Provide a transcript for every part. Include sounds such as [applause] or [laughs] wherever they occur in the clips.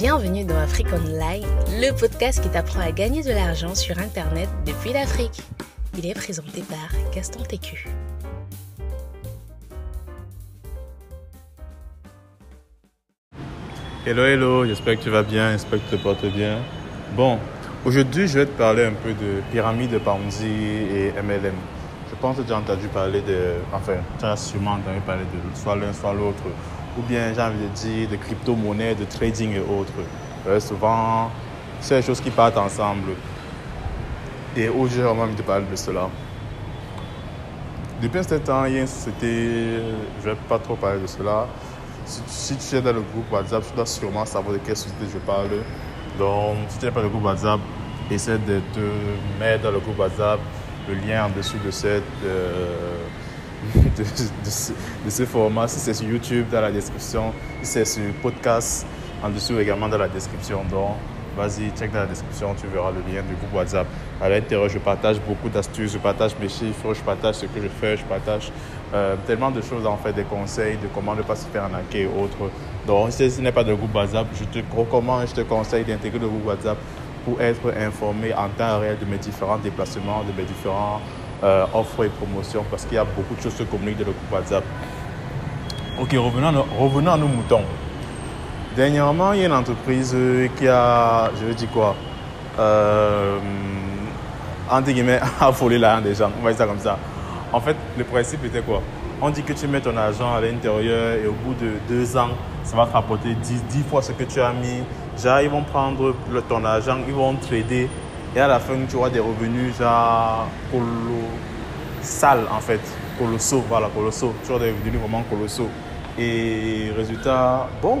Bienvenue dans Afrique Online, le podcast qui t'apprend à gagner de l'argent sur Internet depuis l'Afrique. Il est présenté par Gaston Técu. Hello, hello, j'espère que tu vas bien, j'espère que tu te portes bien. Bon, aujourd'hui je vais te parler un peu de pyramide de Ponzi et MLM. Je pense que tu as entendu parler de. Enfin, tu as sûrement entendu parler de soit l'un, soit l'autre. Ou bien, j'ai envie de dire, de crypto-monnaie, de trading et autres. Euh, souvent, c'est des choses qui partent ensemble. Et aujourd'hui, j'ai envie de parler de cela. Depuis un certain temps, il y a une société, je ne vais pas trop parler de cela. Si, si tu es dans le groupe WhatsApp, tu dois sûrement savoir de quelle société je parle. Donc, si tu n'es pas dans le groupe WhatsApp, essaie de te mettre dans le groupe WhatsApp, le lien en dessous de cette. euh, [laughs] de, ce format. Si c'est sur YouTube, dans la description. Si c'est sur podcast, en dessous également dans la description. Donc, vas-y, check dans la description, tu verras le lien du groupe WhatsApp. À l'intérieur, je partage beaucoup d'astuces, je partage mes chiffres, je partage ce que je fais, je partage euh, tellement de choses, en fait, des conseils de comment ne pas se faire arnaquer et autres. Donc, si ce n'est pas de groupe WhatsApp, je te recommande, je te conseille d'intégrer le groupe WhatsApp pour être informé en temps réel de mes différents déplacements, de mes différents euh, offres et promotions, parce qu'il y a beaucoup de choses qui se communiquent dans le groupe WhatsApp. Ok, revenons, revenons à nos moutons. Dernièrement, il y a une entreprise euh, qui a, je veux dire quoi, euh, entre guillemets, a volé l'argent des gens. On va dire ça comme ça. En fait, le principe était quoi? On dit que tu mets ton argent à l'intérieur et au bout de deux ans, ça va te rapporter 10, 10 fois ce que tu as mis. Genre, ils vont prendre ton argent, ils vont trader et à la fin, tu auras des revenus genre colossales en fait. Colossaux, voilà, colossaux. Tu auras des revenus vraiment colossaux. Et résultat, bon,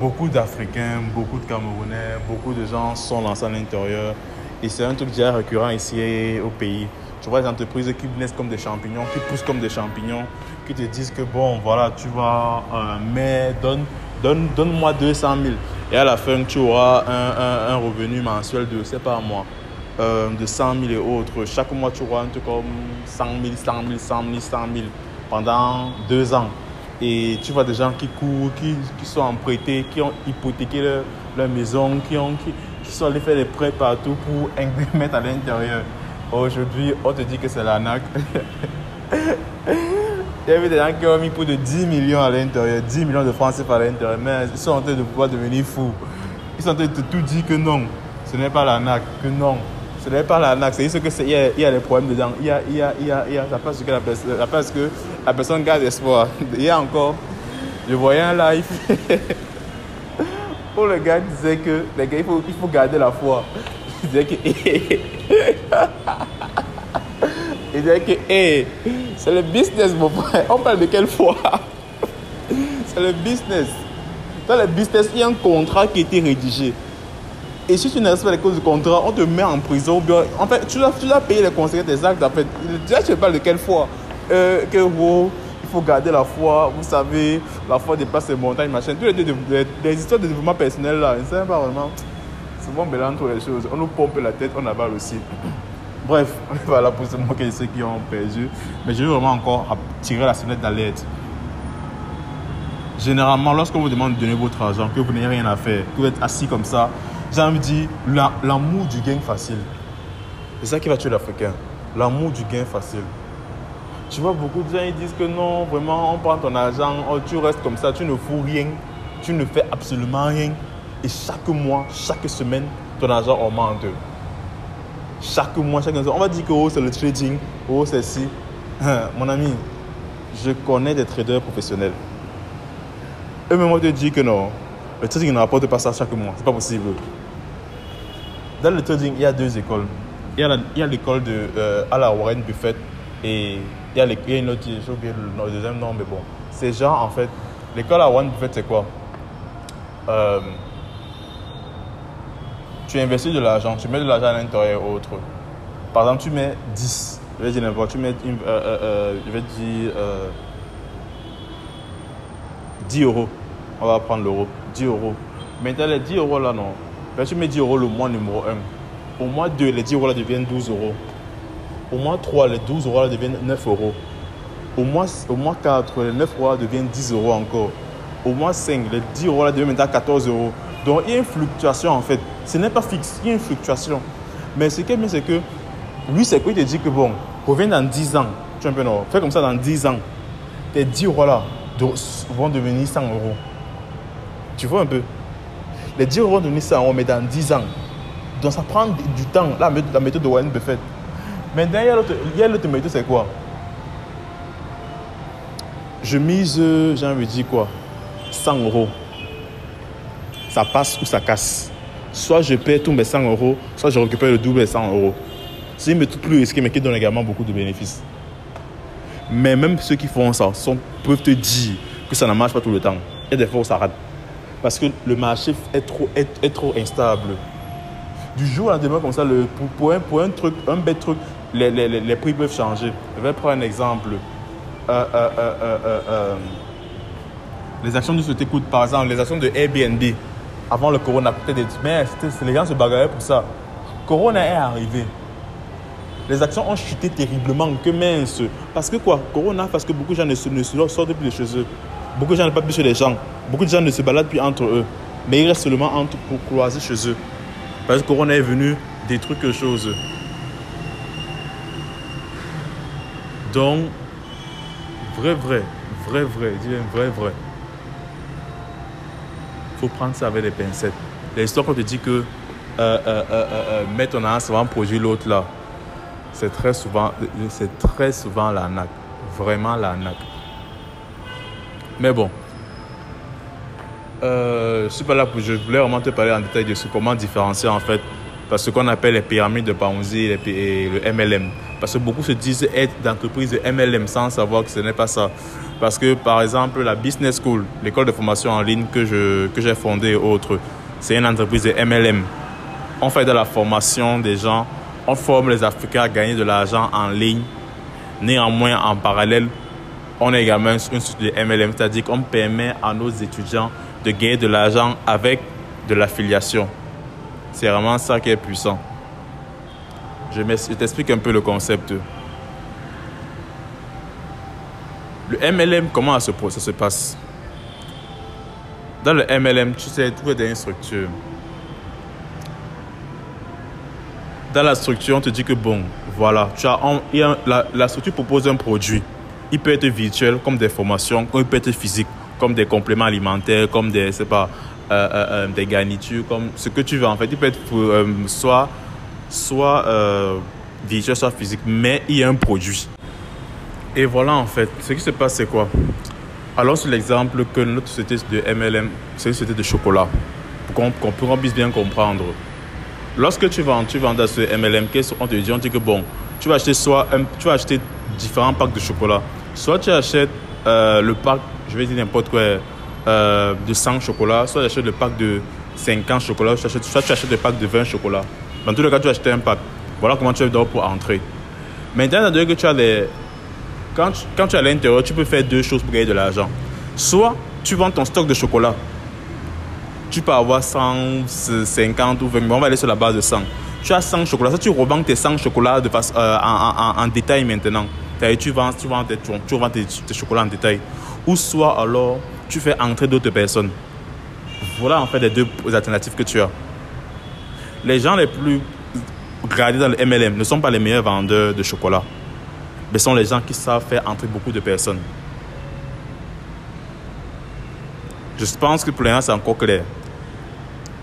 beaucoup d'Africains, beaucoup de Camerounais, beaucoup de gens sont lancés à l'intérieur. Et c'est un truc déjà récurrent ici au pays. Tu vois les entreprises qui naissent comme des champignons, qui poussent comme des champignons, qui te disent que bon, voilà, tu vas, euh, mais donne, donne, donne-moi 200 000. Et à la fin, tu auras un, un- revenu mensuel de, c'est pas moi, euh, de 100 000 et autres. Chaque mois, tu auras un truc comme 100 000, 100 000, 100 000, 100 000 pendant deux ans. Et tu vois des gens qui courent, qui, qui sont empruntés, qui ont hypothéqué leur, leur maison, qui, ont, qui, qui sont allés faire des prêts partout pour [laughs] mettre à l'intérieur. Aujourd'hui, on te dit que c'est l'arnaque. [laughs] Y avait des gens qui ont mis plus de 10 millions à l'intérieur, 10 millions de francs CFA à l'intérieur, mais ils sont en train de pouvoir devenir fous. Ils sont en train de tout dire que non, ce n'est pas l'arnaque, que non, ce n'est pas l'arnaque, c'est juste que c'est- il y, a, il y a des problèmes dedans. Il y a, il y a, il y a, il y a ça passe que la la que la personne garde espoir. [laughs] Il y a encore, je voyais un live [laughs] où le gars disait que les gars, il faut, il faut garder la foi. [laughs] Il disait que il disait que hey, c'est le business mon frère. On parle de quelle foi? C'est le business. Dans le business, il y a un contrat qui a été rédigé. Et si tu ne respectes pas les causes du contrat, on te met en prison. En fait, tu dois, tu dois payer les conséquences des actes. En fait, déjà, tu parles de quelle foi? Euh, Que wow, il faut garder la foi. Vous savez, la foi dépasse les montagnes, machin. Toutes les, histoires de développement personnel là, ne savent pas vraiment. Souvent, mélange toutes les choses. On nous pompe la tête, on avale aussi. Bref, voilà pour se moquer de ceux qui ont perdu. Mais je veux vraiment encore tirer la sonnette d'alerte. Généralement, lorsqu'on vous demande de donner votre argent, que vous n'avez rien à faire, que vous êtes assis comme ça, j'ai envie de dire la- l'amour du gain facile. C'est ça qui va tuer l'Africain. L'amour du gain facile. Tu vois, beaucoup de gens ils disent que non, vraiment, on prend ton argent, oh, tu restes comme ça, tu ne fous rien, tu ne fais absolument rien. Et chaque mois, chaque semaine, ton argent augmente. Chaque mois, chaque on va dire que oh, c'est le trading, oh, c'est ci. Mon ami, je connais des traders professionnels. Eux-mêmes vont te dire que non, le trading ne rapporte pas ça chaque mois. C'est pas possible. Dans le trading, il y a deux écoles. Il y a l'école de euh, à la Warren Buffett et il y a, il y a une autre, j'ai oublié le deuxième nom, mais bon. Ces gens, en fait, l'école à Warren Buffett, c'est quoi? Euh, Tu investis de l'argent, tu mets de l'argent à l'intérieur et autre. Par exemple, tu mets 10, je vais dire n'importe, tu mets, euh, euh, euh, je vais dire euh, 10 euros. On va prendre l'euro, 10 euros. Maintenant, les 10 euros là, non. Tu mets 10 euros le mois numéro 1. Au mois 2, les 10 euros là deviennent 12 euros. Au mois 3, les 12 euros là deviennent 9 euros. Au mois, au mois 4, les 9 euros là deviennent 10 euros encore. au moins 5. Les 10 euros là deviennent maintenant 14 euros. Donc il y a une fluctuation en fait. Ce n'est pas fixe, il y a une fluctuation. Mais ce qui est bien, c'est que lui, c'est quoi Il te dit que bon, reviens dans 10 ans. Tu un peu non, fais comme ça dans 10 ans. Tes 10 euros là vont devenir 100 euros. Tu vois un peu? Les 10 euros vont devenir 100 euros, mais dans 10 ans. Donc ça prend du temps, la, la méthode de Warren Buffett. Maintenant, il y a l'autre méthode, c'est quoi? Je mise, j'ai envie de dire quoi? 100 euros. Ça passe ou ça casse. Soit je paie tous mes 100 euros, soit je récupère le double des 100 euros. C'est une méthode plus risquée, mais qui donne également beaucoup de bénéfices. Mais même ceux qui font ça sont, peuvent te dire que ça ne marche pas tout le temps. Et des fois, ça rate. Parce que le marché est trop, est, trop instable. Du jour au lendemain, comme ça, le, pour, un, pour un truc, un bête truc, les, les, les, prix peuvent changer. Je vais prendre un exemple. Euh, euh, euh, les actions de société par exemple, les actions de Airbnb. Avant le corona, peut-être des. Mais les gens se bagarraient pour ça. Corona est arrivé les actions ont chuté terriblement, que mince. Parce que quoi? Corona, parce que beaucoup de gens ne, ne sortent plus de chez eux. Beaucoup de gens ne parlent plus chez les gens. Beaucoup de gens ne se baladent plus entre eux. Mais ils restent seulement entre, pour croiser chez eux. Parce que Corona est venu détruire quelque chose. Donc, vrai, vrai, vrai, vrai, dis vrai, vrai. Prendre ça avec des pincettes. L'histoire qu'on te dit que euh, euh, euh, mettre en avant, produire l'autre là c'est très souvent, c'est très souvent l'arnaque. Vraiment. Mais bon. Euh, je suis pas là pour. Je voulais vraiment te parler en détail de ce, comment différencier en fait. Parce que ce qu'on appelle les pyramides de Ponzi et le MLM. Parce que beaucoup se disent être d'entreprise de MLM sans savoir que ce n'est pas ça. Parce que par exemple, la Business School, l'école de formation en ligne que, je, que j'ai fondée et autres, c'est une entreprise de MLM. On fait de la formation des gens on forme les Africains à gagner de l'argent en ligne. Néanmoins, en parallèle, on a également une structure de MLM, c'est-à-dire qu'on permet à nos étudiants de gagner de l'argent avec de l'affiliation. C'est vraiment ça qui est puissant. Je t'explique un peu le concept. Le MLM, comment ça se passe? Dans le MLM, tu sais, tout est dans une structure. dans la structure, on te dit que bon, voilà, tu as, la, structure propose un produit. Il peut être virtuel comme des formations, il peut être physique comme des compléments alimentaires, comme des, c'est pas, euh, euh, euh, des garnitures, comme ce que tu veux en fait. Il peut être soit, soit virtuel, soit physique, mais il y a un produit. Et voilà en fait, ce qui se passe c'est quoi? Alors sur l'exemple que notre société de MLM, c'est une société de chocolat, pour qu'on puisse bien comprendre. Lorsque tu vends, tu vends dans ce MLM, te dit, on dit que bon, tu vas acheter soit tu vas acheter différents packs de chocolat. Soit tu achètes euh, le pack, je vais dire n'importe quoi, euh, de 100 chocolats, soit tu achètes le pack de 50 chocolats, soit tu achètes, soit tu achètes le pack de 20 chocolats. Dans tous les cas, tu vas acheter un pack. Voilà comment tu vas pour entrer. Maintenant, que tu as les... quand, quand tu es à l'intérieur, tu peux faire deux choses pour gagner de l'argent. Soit tu vends ton stock de chocolat tu peux avoir 150 ou 20, mais on va aller sur la base de 100. Tu as 100 chocolats, ça tu revends tes 100 chocolats euh, en, détail maintenant. Tu vends, tu vends, tes, tu tes, chocolats en détail. Ou soit alors, tu fais entrer d'autres personnes. Voilà en fait les deux alternatives que tu as. Les gens les plus gradés dans le MLM ne sont pas les meilleurs vendeurs de chocolat, mais sont les gens qui savent faire entrer beaucoup de personnes. Je pense que pour l'instant, c'est encore clair.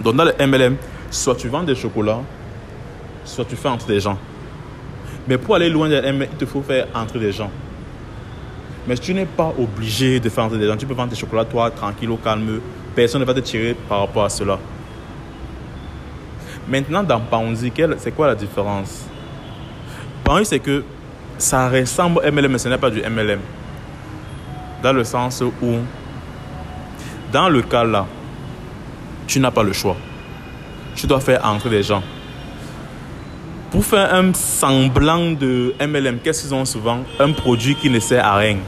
Donc, dans le MLM, soit tu vends des chocolats, soit tu fais entrer des gens. Mais pour aller loin de MLM, il te faut faire entrer des gens. Mais tu n'es pas obligé de faire entrer des gens. Tu peux vendre tes chocolats, toi, tranquille, au calme. Personne ne va te tirer par rapport à cela. Maintenant, dans Ponzi, c'est quoi la différence? Ponzi, c'est que ça ressemble au MLM, mais ce n'est pas du MLM. Dans le sens où dans le cas là, tu n'as pas le choix. Tu dois faire entrer des gens. Pour faire un semblant de MLM, qu'est-ce qu'ils ont souvent? Un produit qui ne sert à rien.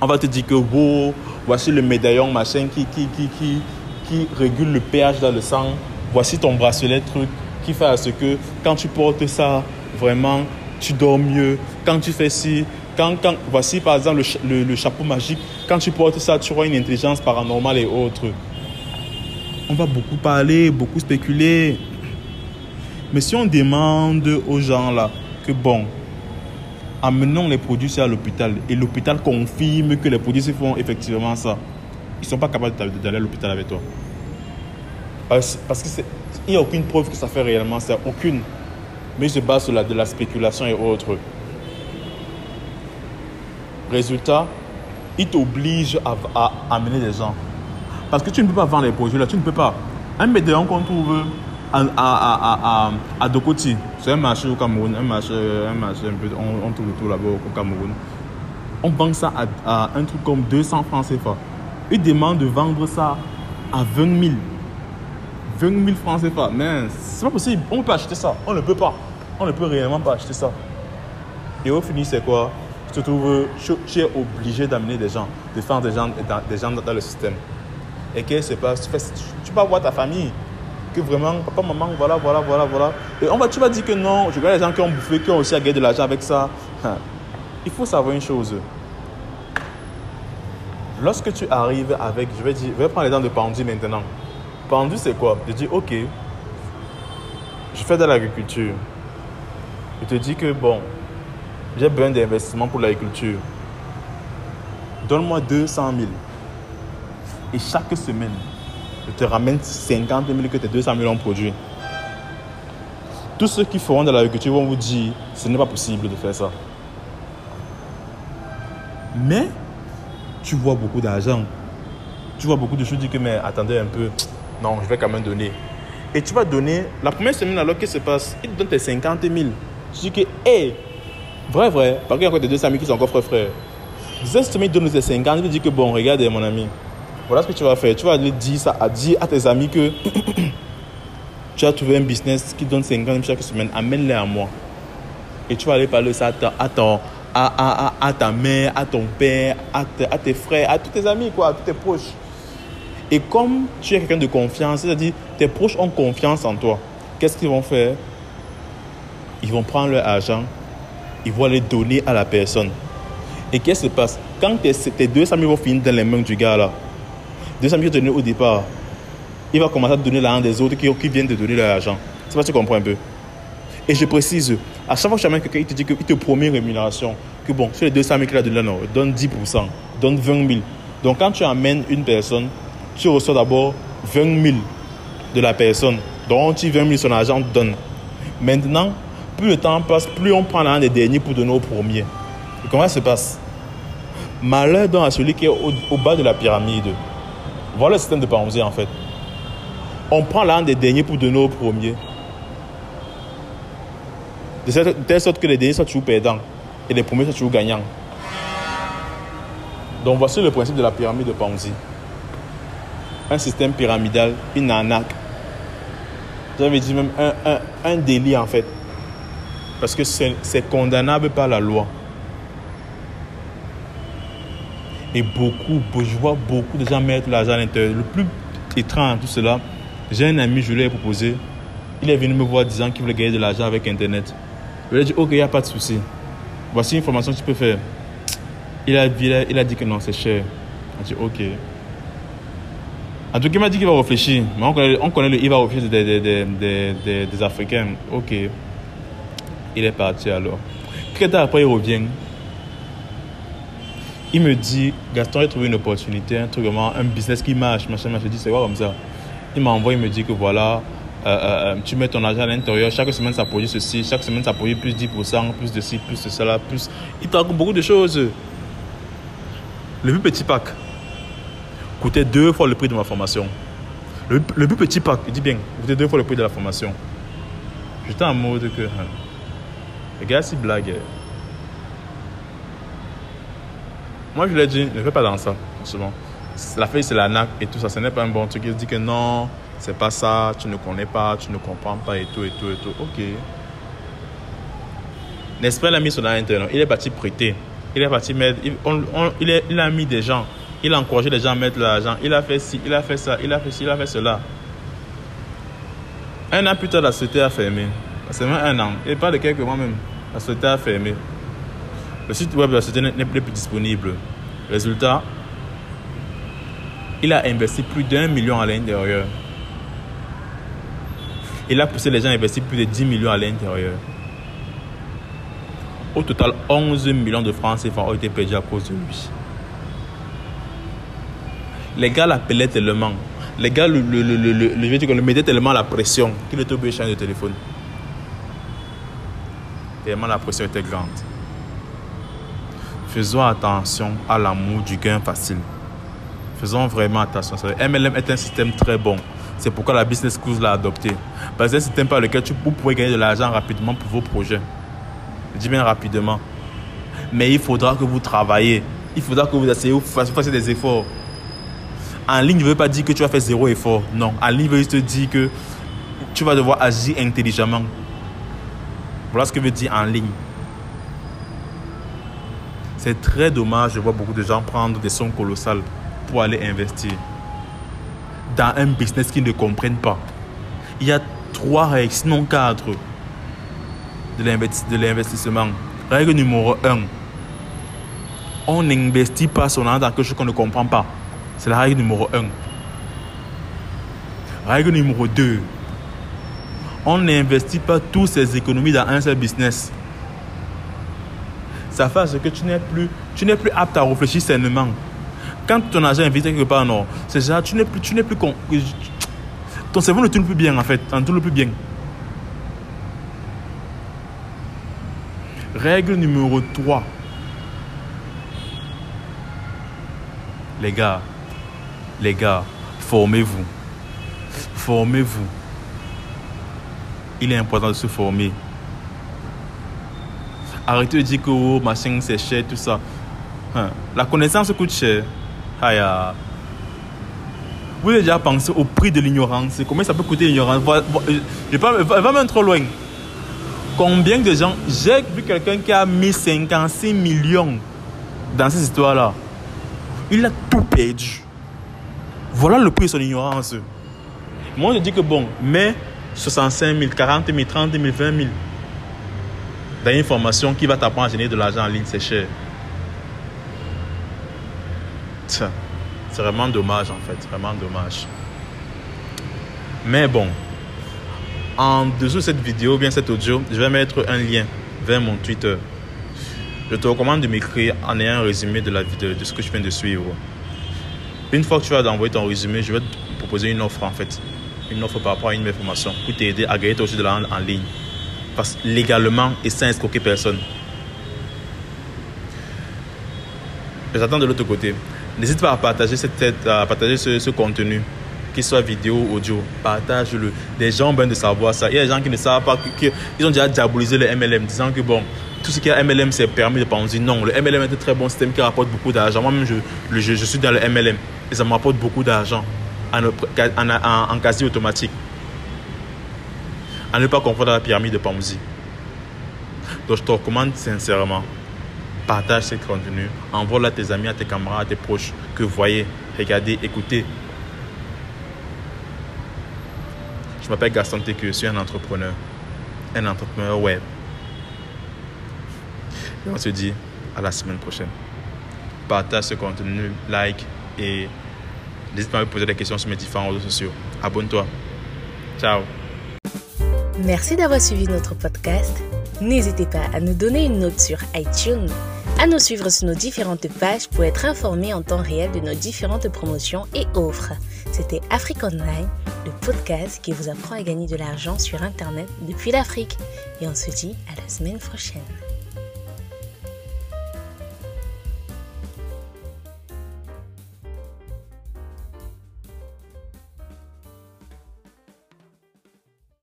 On va te dire que oh, voici le médaillon machin qui, qui, qui, qui, qui régule le pH dans le sang. Voici ton bracelet truc qui fait à ce que quand tu portes ça, vraiment, tu dors mieux. Quand tu fais ci, Quand, quand, voici par exemple le, le, chapeau magique, quand tu portes ça, tu auras une intelligence paranormale et autres. On va beaucoup parler, beaucoup spéculer. Mais si on demande aux gens là que bon, amenons les produits à l'hôpital et l'hôpital confirme que les produits font effectivement ça, ils ne sont pas capables d'aller à l'hôpital avec toi. Parce qu'il n'y a aucune preuve que ça fait réellement ça, aucune. Mais se basent sur la, de la spéculation et autres. Résultat, ils t'obligent à, à, amener des gens. Parce que tu ne peux pas vendre les produits là, tu ne peux pas. Un médaillon qu'on trouve à, à, à, Dokoti, c'est un marché au Cameroun, un marché, un marché un peu, on, on trouve tout là-bas au Cameroun. On vend ça à, un truc comme 200 francs CFA. Ils demandent de vendre ça à 20 000. 20 000 francs CFA. Mais c'est pas possible. On peut acheter ça. On ne peut pas. On ne peut réellement pas acheter ça. Et au final, c'est quoi? Tu te trouves, tu es obligé d'amener des gens, de faire des gens, des gens dans le système. Et qu'est-ce qui se passe? Tu, vas voir ta famille. Que vraiment, papa, maman, voilà, voilà, voilà, voilà. Et on va, tu vas dire que non. Je vois les gens qui ont bouffé, qui ont aussi à gagner de l'argent avec ça. Hein. Il faut savoir une chose. Lorsque tu arrives avec, je vais dire, je vais prendre les dents de Pandu maintenant. Pandu, c'est quoi? Je dis, ok, je fais de l'agriculture. Je te dis que, bon, j'ai besoin d'investissement pour l'agriculture. Donne-moi 200 000. Et chaque semaine, je te ramène 50 000 que tes 200 000 ont produit. Tous ceux qui feront de l'agriculture vont vous dire, ce n'est pas possible de faire ça. Mais, tu vois beaucoup d'argent. Tu vois beaucoup de choses, tu dis que, mais attendez un peu, non, je vais quand même donner. Et tu vas donner, la première semaine alors, qu'est-ce qui se passe? Il te donne tes 50 000. Tu dis que, hé, vrai, vrai, parce qu'il y a encore des 200 000 qui sont encore frères, frères. Il donne tes 50 000, il dit que, bon, regarde, mon ami, voilà ce que tu vas faire. Tu vas aller dire ça, à dire à tes amis que [clears throat] tu as trouvé un business qui donne 50 000 chaque semaine. Amène-les à moi. Et tu vas aller parler ça à, ton, à, à, à, ta mère, à ton père, à, à, tes frères, à tous tes amis, quoi, à tous tes proches. Et comme tu es quelqu'un de confiance, c'est-à-dire tes proches ont confiance en toi, qu'est-ce qu'ils vont faire? Ils vont prendre leur argent, ils vont les donner à la personne. Et qu'est-ce qui se passe? Quand tes, tes 200 000 vont finir dans les mains du gars là, 200 000 donné au départ, il va commencer à donner l'argent des autres qui, qui viennent de donner leur argent. C'est pas tu comprends un peu. Et je précise, à chaque fois que quelqu'un, te dit qu'il te promet une rémunération. Que bon, sur les 200 000 qu'il a donné, non, donne 10%, donne 20 000. Donc quand tu amènes une personne, tu reçois d'abord 20 000 de la personne. Donc tu 20 000 son argent donne. Maintenant, plus le temps passe, plus on prend l'argent des derniers pour donner au premier. Et comment ça se passe? Malheur donc à celui qui est au, bas de la pyramide. Voilà le système de Ponzi en fait. On prend l'un des derniers pour donner au premier. De telle sorte que les derniers soient toujours perdants et les premiers soient toujours gagnants. Donc voici le principe de la pyramide de Ponzi. Un système pyramidal, une arnaque. J'avais dit même un délit en fait. Parce que c'est condamnable par la loi. Et beaucoup, je vois beaucoup de gens mettre l'argent à l'intérieur. Le plus étrange tout cela, j'ai un ami, je lui ai proposé. Il est venu me voir disant qu'il voulait gagner de l'argent avec Internet. Je lui ai dit, ok, il n'y a pas de souci. Voici une formation que tu peux faire. Il a, il a, dit que non, c'est cher. J'ai dit, ok. En tout cas, il m'a dit qu'il va réfléchir. Mais on connaît, on connaît le, il va réfléchir des, des, des, des Africains. Ok. Il est parti alors. Quelques temps après, il revient. Il me dit, Gaston, j'ai trouvé une opportunité, un truc vraiment, un business qui marche, machin, machin. Je dis, c'est quoi comme ça? Il m'envoie, il me dit que voilà, euh, euh, tu mets ton argent à l'intérieur, chaque semaine ça produit ceci, chaque semaine ça produit plus 10%, plus de ci, plus de cela, plus. Il te beaucoup de choses. Le plus petit pack coûtait deux fois le prix de ma formation. Le, le plus petit pack, il dit bien, coûtait deux fois le prix de la formation. J'étais en mode que. Hein, les gars, c'est blague. Moi, je lui ai dit, ne fais pas dans ça, souvent. La feuille, c'est la naque et tout ça. Ce n'est pas un bon truc. Il dit que non, c'est pas ça, tu ne connais pas, tu ne comprends pas et tout, et tout, et tout. Ok. N'est-ce pas, il a mis son argent Il est parti prêter. Il est parti mettre. Il, il, a mis des gens. Il a encouragé les gens à mettre l'argent. Il a fait ci, il a fait ça, il a fait ci, il a fait cela. Un an plus tard, la société a fermé. C'est même un an. Et pas de quelques mois même. La société a fermé. Le site web de la société n'est plus disponible. Résultat, il a investi plus d'un million à l'intérieur. Il a poussé les gens à investir plus de 10 millions à l'intérieur. Au total, 11 millions de francs CFA ont été perdus à cause de lui. Les gars l'appelaient tellement. Les gars le, le mettaient tellement la pression qu'il était obligé de changer de téléphone. La pression était grande. Faisons attention à l'amour du gain facile. Faisons vraiment attention. MLM est un système très bon. C'est pourquoi la Business School l'a adopté. Parce que c'est un système par lequel tu, vous pouvez gagner de l'argent rapidement pour vos projets. Je dis bien rapidement. Mais il faudra que vous travaillez. Il faudra que vous essayez, vous fassiez des efforts. En ligne ne veut pas dire que tu vas faire zéro effort. Non. En ligne veut juste dire que tu vas devoir agir intelligemment. Voilà ce que veut dire en ligne. C'est très dommage de voir beaucoup de gens prendre des sommes colossales pour aller investir dans un business qu'ils ne comprennent pas. Il y a trois règles, sinon quatre, de l'investissement. Règle numéro un, on n'investit pas son argent dans quelque chose qu'on ne comprend pas. C'est la règle numéro un. Règle numéro 2. On n'investit pas toutes ses économies dans un seul business. Ça fait que tu n'es plus, tu n'es plus apte à réfléchir sainement. Quand ton argent est quelque part, non, c'est ça, tu n'es plus, tu n'es plus con, ton cerveau ne tourne plus bien en fait, ne tourne plus bien. Règle numéro 3. Les gars, les gars, formez-vous. Formez-vous. Il est important de se former. Arrêtez de dire que oh, machin c'est cher, tout ça. Hein, la connaissance coûte cher. Aïe. Vous avez déjà pensé au prix de l'ignorance? Combien ça peut coûter l'ignorance? Va même trop loin. Combien de gens J'ai vu quelqu'un qui a mis 56 millions dans cette histoire-là. Il a tout perdu. Voilà le prix de son ignorance. Moi, je dis que bon, mais 65 000, 40 000, 30 000, 20 000 dans une formation qui va t'apprendre à générer de l'argent en ligne, c'est cher. C'est vraiment dommage en fait, vraiment dommage. Mais bon, en dessous de cette vidéo, bien cet audio, je vais mettre un lien vers mon Twitter. Je te recommande de m'écrire en ayant un résumé de la vidéo, de ce que je viens de suivre. Une fois que tu vas envoyer ton résumé, je vais te proposer une offre en fait. Une offre par rapport à une formation pour t'aider à gagner aussi de l'argent en ligne. Parce légalement et sans escroquer personne. Je t'attends de l'autre côté. N'hésite pas à partager, cette, à partager ce, contenu, qu'il soit vidéo ou audio. Partage-le. Des gens ont besoin de savoir ça. Il y a des gens qui ne savent pas, qu'ils ont déjà diabolisé le MLM, disant que bon, tout ce qui est MLM, c'est permis de penser. Non, le MLM est un très bon système qui rapporte beaucoup d'argent. Moi-même, je, je, suis dans le MLM et ça m'apporte beaucoup d'argent en, en, quasi automatique. À ne pas confondre la pyramide de Ponzi. Donc, je te recommande sincèrement, partage ce contenu, envoie-le à tes amis, à tes camarades, à tes proches, que voyez, regardez, écoutez. Je m'appelle Gaston Teku, je suis un entrepreneur, un entrepreneur web. Et on se dit à la semaine prochaine. Partage ce contenu, like et n'hésite pas à me poser des questions sur mes différents réseaux sociaux. Abonne-toi. Ciao. Merci d'avoir suivi notre podcast. N'hésitez pas à nous donner une note sur iTunes, à nous suivre sur nos différentes pages pour être informé en temps réel de nos différentes promotions et offres. C'était Afrique Online, le podcast qui vous apprend à gagner de l'argent sur Internet depuis l'Afrique. Et on se dit à la semaine prochaine.